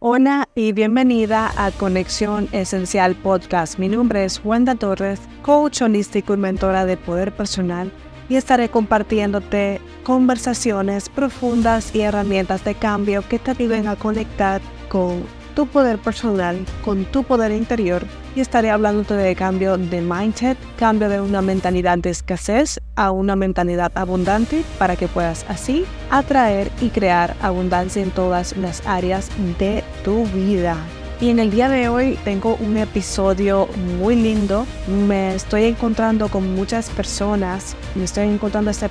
Hola y bienvenida a Conexión Esencial Podcast. Mi nombre es Wanda Torres, coach holístico y mentora de poder personal y estaré compartiéndote conversaciones profundas y herramientas de cambio que te ayuden a conectar con tu poder personal, con tu poder interior y estaré hablándote de cambio de mindset, cambio de una mentalidad de escasez a una mentalidad abundante para que puedas así atraer y crear abundancia en todas las áreas de tu vida. Y en el día de hoy tengo un episodio muy lindo. Me estoy encontrando con muchas personas. Me estoy encontrando este,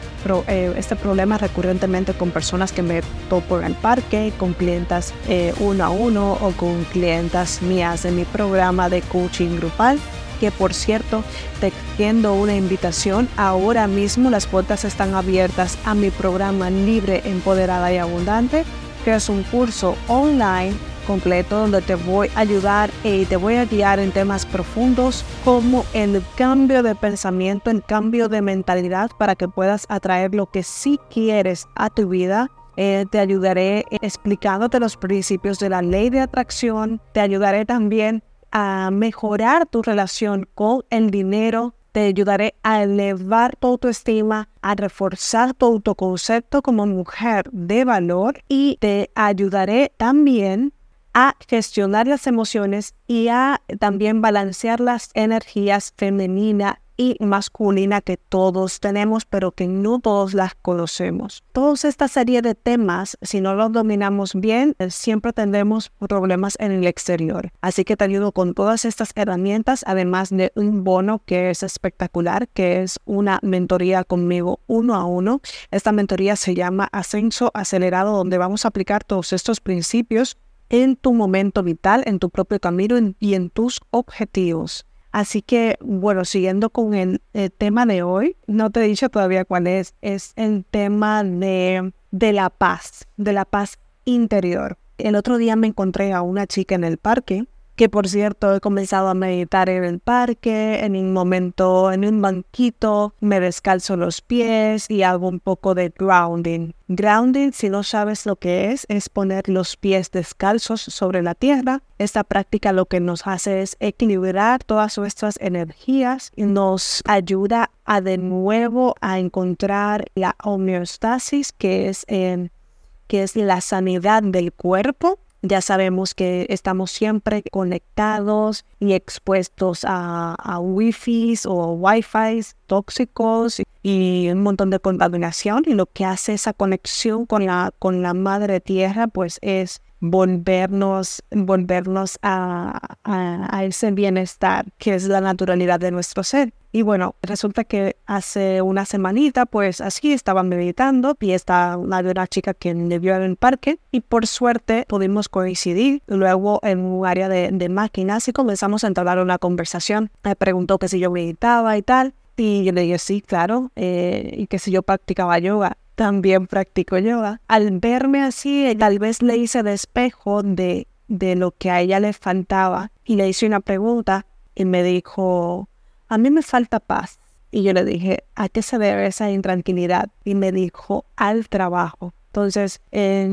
eh, este problema recurrentemente con personas que me topo en el parque, con clientas eh, uno a uno o con clientas mías en mi programa de coaching grupal que por cierto te extiendo una invitación. Ahora mismo las puertas están abiertas a mi programa libre, empoderada y abundante, que es un curso online completo donde te voy a ayudar y te voy a guiar en temas profundos como el cambio de pensamiento, el cambio de mentalidad para que puedas atraer lo que sí quieres a tu vida. Eh, te ayudaré explicándote los principios de la ley de atracción. Te ayudaré también a mejorar tu relación con el dinero. Te ayudaré a elevar tu autoestima, a reforzar tu autoconcepto como mujer de valor y te ayudaré también a gestionar las emociones y a también balancear las energías femenina y masculina que todos tenemos, pero que no todos las conocemos. Toda esta serie de temas, si no los dominamos bien, siempre tendremos problemas en el exterior. Así que te ayudo con todas estas herramientas, además de un bono que es espectacular, que es una mentoría conmigo uno a uno. Esta mentoría se llama Ascenso Acelerado, donde vamos a aplicar todos estos principios en tu momento vital, en tu propio camino y en tus objetivos. Así que, bueno, siguiendo con el, tema de hoy, no te he dicho todavía cuál es, es el tema de, de la paz, de la paz interior. El otro día me encontré a una chica en el parque que por cierto he comenzado a meditar en el parque, en un momento, en un banquito, me descalzo los pies y hago un poco de grounding. Grounding, si no sabes lo que es, es poner los pies descalzos sobre la tierra. Esta práctica lo que nos hace es equilibrar todas nuestras energías y nos ayuda a de nuevo a encontrar la homeostasis, que es, que es la sanidad del cuerpo ya sabemos que estamos siempre conectados y expuestos a, a wifi o wifi tóxicos y un montón de contaminación y lo que hace esa conexión con la, con la madre tierra pues es volvernos, volvernos a, a, ese bienestar que es la naturalidad de nuestro ser. Y bueno, resulta que hace una semanita, pues así estaba meditando y está una, una chica que me vio en el parque y por suerte pudimos coincidir luego en un área de, de máquinas y comenzamos a entablar una conversación. Me preguntó que si yo meditaba y tal. Y yo le dije, sí, claro, eh, y que si yo practicaba yoga también practico yoga. Al verme así, tal vez le hice despejo de, de lo que a ella le faltaba y le hice una pregunta y me dijo, a mí me falta paz. Y yo le dije, ¿a qué se debe esa intranquilidad? Y me dijo, al trabajo. Entonces,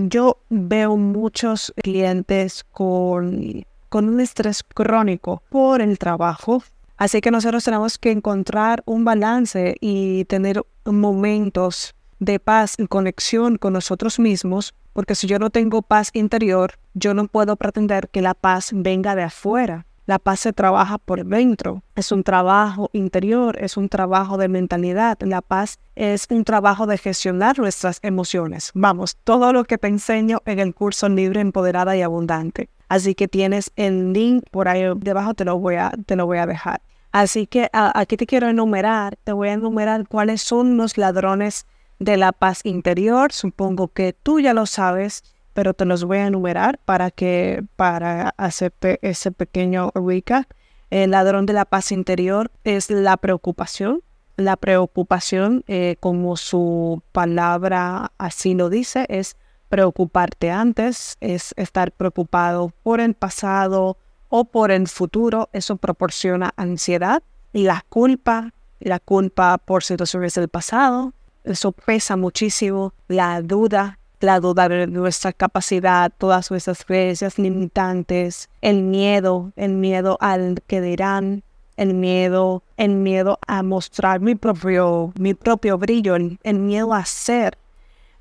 yo veo muchos clientes con, con un estrés crónico por el trabajo. Así que nosotros tenemos que encontrar un balance y tener momentos de paz y conexión con nosotros mismos, porque si yo no tengo paz interior, yo no puedo pretender que la paz venga de afuera. La paz se trabaja por dentro, es un trabajo interior, es un trabajo de mentalidad. La paz es un trabajo de gestionar nuestras emociones. Vamos, todo lo que te enseño en el curso Libre, Empoderada y Abundante. Así que tienes el link por ahí debajo, te lo voy a, te lo voy a dejar. Así que aquí te quiero enumerar, te voy a enumerar cuáles son los ladrones de la paz interior. Supongo que tú ya lo sabes, pero te los voy a enumerar para que para hacerte ese pequeño recap. El ladrón de la paz interior es la preocupación. La preocupación, eh, como su palabra así lo dice, es preocuparte antes, es estar preocupado por el pasado o por el futuro. Eso proporciona ansiedad la culpa, la culpa por situaciones del pasado, eso pesa muchísimo, la duda la duda de nuestra capacidad, todas nuestras creencias limitantes, el miedo, el miedo al que dirán, el miedo, el miedo a mostrar mi propio, mi propio brillo, el, el miedo a ser,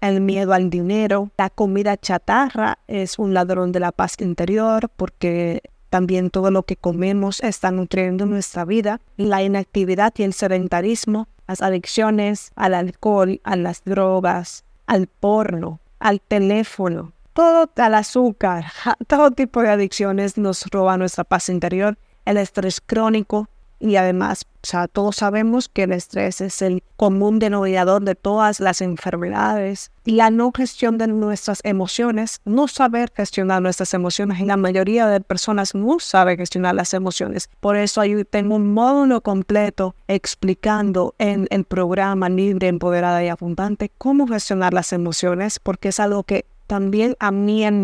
el miedo al dinero. La comida chatarra es un ladrón de la paz interior porque también todo lo que comemos está nutriendo nuestra vida. La inactividad y el sedentarismo, las adicciones al alcohol, a las drogas, al porno, al teléfono, todo al azúcar, todo tipo de adicciones nos roba nuestra paz interior. El estrés crónico, y además, o sea, todos sabemos que el estrés es el común denominador de todas las enfermedades. La no gestión de nuestras emociones, no saber gestionar nuestras emociones. Y la mayoría de personas no sabe gestionar las emociones. Por eso hay, tengo un módulo completo explicando en el programa Libre, Empoderada y Abundante cómo gestionar las emociones, porque es algo que también a mí en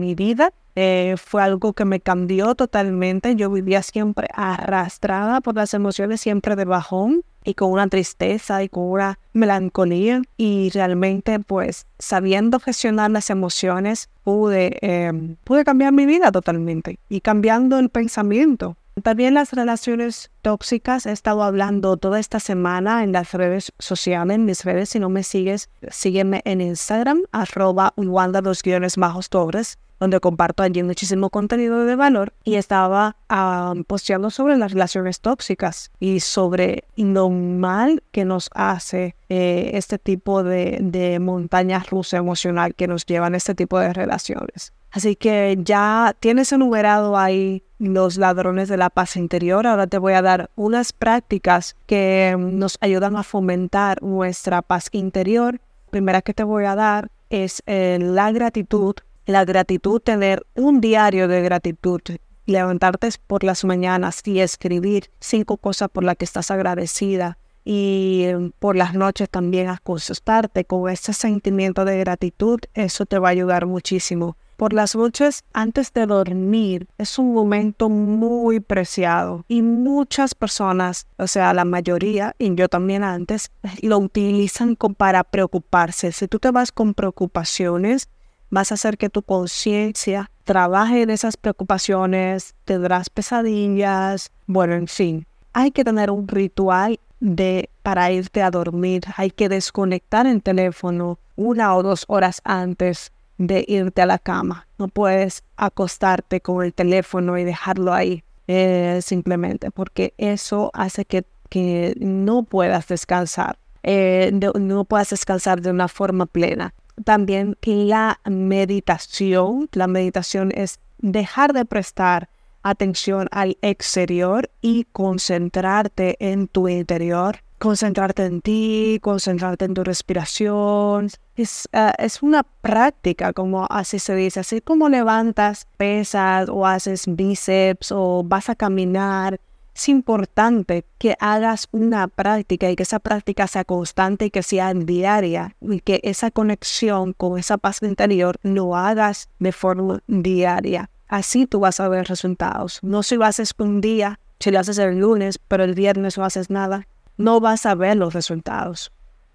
mi vida eh, fue algo que me cambió totalmente. Yo vivía siempre arrastrada por las emociones, siempre de bajón y con una tristeza y con una melancolía. Y realmente, pues, sabiendo gestionar las emociones, pude, em, pude cambiar mi vida totalmente y cambiando el pensamiento. También las relaciones tóxicas, he estado hablando toda esta semana en las redes sociales, en mis redes, si no me sigues, sígueme en Instagram, arroba Wanda dos guiones bajos torres donde comparto allí muchísimo contenido de valor y estaba um, posteando sobre las relaciones tóxicas y sobre lo mal que nos hace eh, este tipo de, de montaña rusa emocional que nos llevan este tipo de relaciones. Así que ya tienes enumerado ahí los ladrones de la paz interior. Ahora te voy a dar unas prácticas que nos ayudan a fomentar nuestra paz interior. Primera que te voy a dar es eh, la gratitud la gratitud, tener un diario de gratitud, levantarte por las mañanas y escribir cinco cosas por las que estás agradecida y em, por las noches también acostarte con ese sentimiento de gratitud, eso te va a ayudar muchísimo. Por las noches antes de dormir es un momento muy preciado y muchas personas, o sea, la mayoría, y yo también antes, lo utilizan para preocuparse. Si tú te vas con preocupaciones, vas a hacer que tu conciencia trabaje en esas preocupaciones, tendrás pesadillas, bueno, en fin. Hay que tener un ritual de para irte a dormir, hay que desconectar el teléfono una o dos horas antes de irte a la cama. No puedes acostarte con el teléfono y dejarlo ahí eh, simplemente porque eso hace que, que no puedas descansar. Eh, no puedas descansar de una forma plena también la meditación. La meditación es dejar de prestar atención al exterior y concentrarte en tu interior, concentrarte en ti, concentrarte en tu respiración. Es, eh, es una práctica, como así se dice, así como levantas pesas o haces bíceps o vas a caminar es importante que hagas una práctica y que esa práctica sea constante y que sea diaria y que esa conexión con esa paz interior lo hagas de forma diaria. Así tú vas a ver resultados. No si lo haces un día, si lo haces el lunes, pero el viernes no haces nada, no vas a ver los resultados.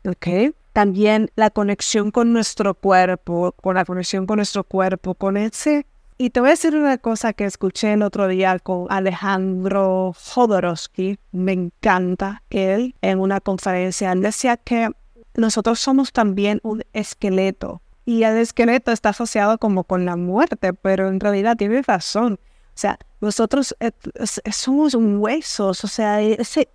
¿Ok? También la conexión con nuestro cuerpo, con la conexión con nuestro cuerpo, con ese y te voy a decir una cosa que escuché el otro día con Alejandro Jodorowsky. Me encanta él en una conferencia. Decía que nosotros somos también un esqueleto. Y el esqueleto está asociado como con la muerte, pero en realidad tiene razón. O sea, nosotros eh, somos huesos, o sea, ese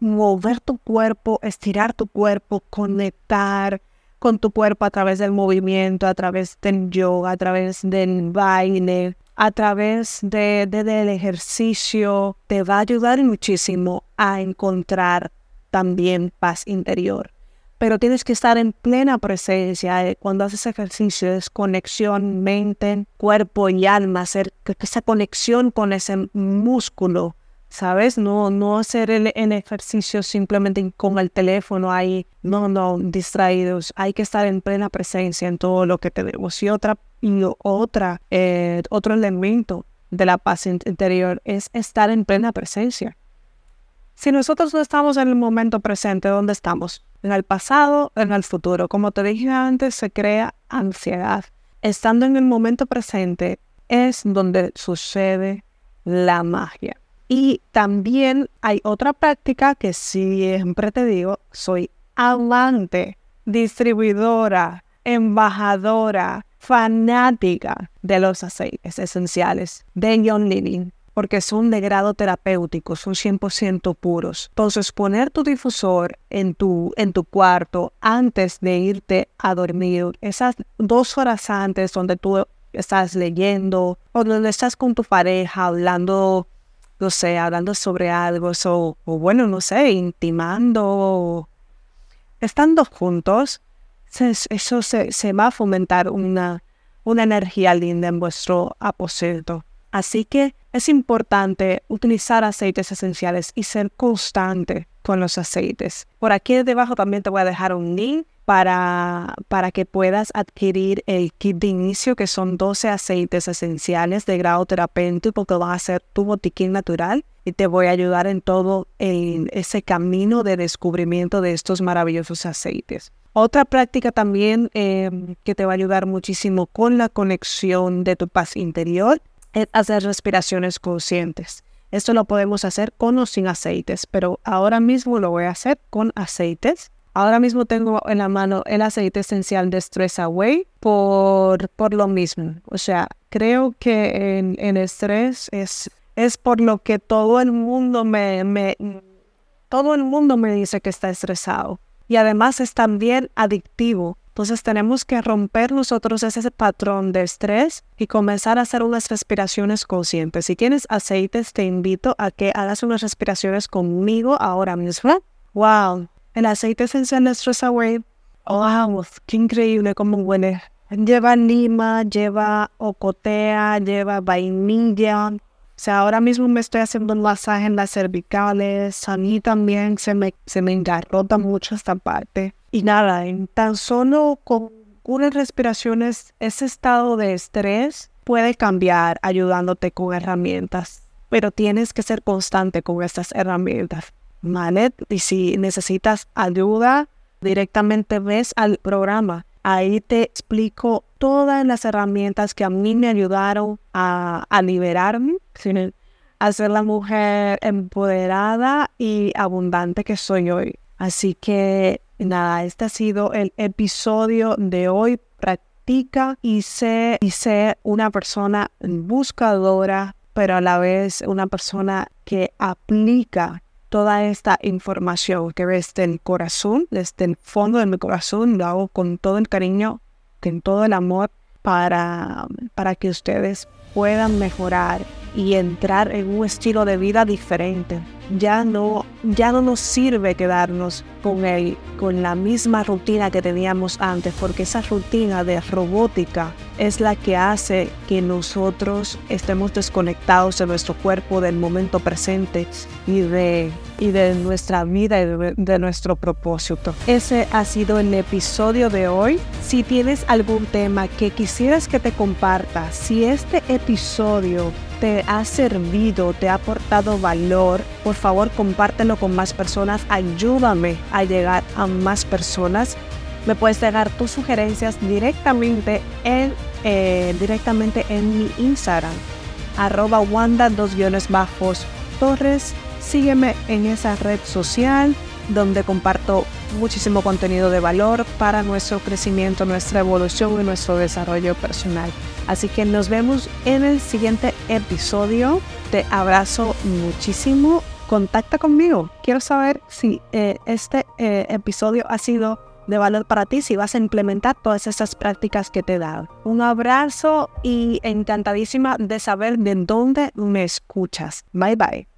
mover tu cuerpo, estirar tu cuerpo, conectar, con tu cuerpo a través del movimiento, a través del yoga, a través del baile, a través de, del ejercicio, te va a ayudar muchísimo a encontrar también paz interior. Pero tienes que estar en plena presencia. Eh, cuando haces ejercicio es conexión mente, cuerpo y alma, hacer esa conexión con ese músculo ¿sabes? No, no hacer el, ejercicio simplemente con el teléfono ahí, no, no, distraídos. Hay que estar en plena presencia en todo lo que tenemos. Y otra, y otra, eh, otro elemento de la paz interior es estar en plena presencia. Si nosotros no estamos en el momento presente, ¿dónde estamos? En el pasado, en el futuro. Como te dije antes, se crea ansiedad. Estando en el momento presente es donde sucede la magia. Y también hay otra práctica que siempre te digo, soy amante, distribuidora, embajadora, fanática de los aceites esenciales de John Lilly porque son de grado terapéutico, son 100% puros. Entonces, poner tu difusor en tu, en tu cuarto antes de irte a dormir, esas dos horas antes donde tú estás leyendo o donde estás con tu pareja hablando, no sé, hablando sobre algo, o, o bueno, no sé, intimando, estando juntos, eso se, se va a fomentar una, una energía linda en vuestro aposento. Así que es importante utilizar aceites esenciales y ser constante con los aceites. Por aquí debajo también te voy a dejar un link para, para que puedas adquirir el kit de inicio, que son 12 aceites esenciales de grado terapéutico que va a ser tu botiquín natural y te voy a ayudar en todo ese camino de descubrimiento de estos maravillosos aceites. Otra práctica también eh, que te va a ayudar muchísimo con la conexión de tu paz interior es hacer respiraciones conscientes. Esto lo podemos hacer con o sin aceites, pero ahora mismo lo voy a hacer con aceites. Ahora mismo tengo en la mano el aceite esencial de Stress Away por, por lo mismo. O sea, creo que en, en estrés es, es por lo que todo el mundo me, me, todo el mundo me dice que está estresado. Y además es también adictivo. Entonces tenemos que romper nosotros ese patrón de estrés y comenzar a hacer unas respiraciones conscientes. Si tienes aceites, te invito a que hagas unas respiraciones conmigo ahora mismo. ¡Wow! El aceite esencial de Stress Away. ¡Wow! ¡Qué increíble cómo huele! Lleva lima, lleva ocotea, lleva vainilla. O sea, ahora mismo me estoy haciendo un masaje en las cervicales. A mí también se me, se me engarrota mucho esta parte. Y nada, en tan solo con unas respiraciones, ese estado de estrés puede cambiar ayudándote con herramientas, pero tienes que ser constante con estas herramientas. ¿Vale? Y si necesitas ayuda, directamente ves al programa. Ahí te explico todas las herramientas que a mí me ayudaron a, a liberarme, a ser la mujer empoderada y abundante que soy hoy. Así que nada, este ha sido el episodio de hoy. Practica y sé, y sé una persona buscadora, pero a la vez una persona que aplica toda esta información que desde el corazón, desde el fondo de mi corazón, lo hago con todo el cariño, con todo el amor para, para que ustedes puedan mejorar y entrar en un estilo de vida diferente. Ya no, ya no nos sirve quedarnos con, el, con la misma rutina que teníamos antes, porque esa rutina de robótica es la que hace que nosotros estemos desconectados de nuestro cuerpo, del momento presente y de, y de nuestra vida y de, nuestro propósito. Ese ha sido el episodio de hoy. Si tienes algún tema que quisieras que te comparta, si este episodio te ha servido, te ha aportado valor, por favor compártelo con más personas, ayúdame a llegar a más personas. Me puedes dejar tus sugerencias directamente en, eh, directamente en mi Instagram, arroba wanda dos guiones bajos torres. Sígueme en esa red social donde comparto muchísimo contenido de valor para nuestro crecimiento, nuestra evolución y nuestro desarrollo personal. Así que nos vemos en el siguiente episodio. Te abrazo muchísimo. Contacta conmigo. Quiero saber si eh, este eh, episodio ha sido de valor para ti, si vas a implementar todas esas prácticas que te he dado. Un abrazo y encantadísima de saber de dónde me escuchas. Bye bye.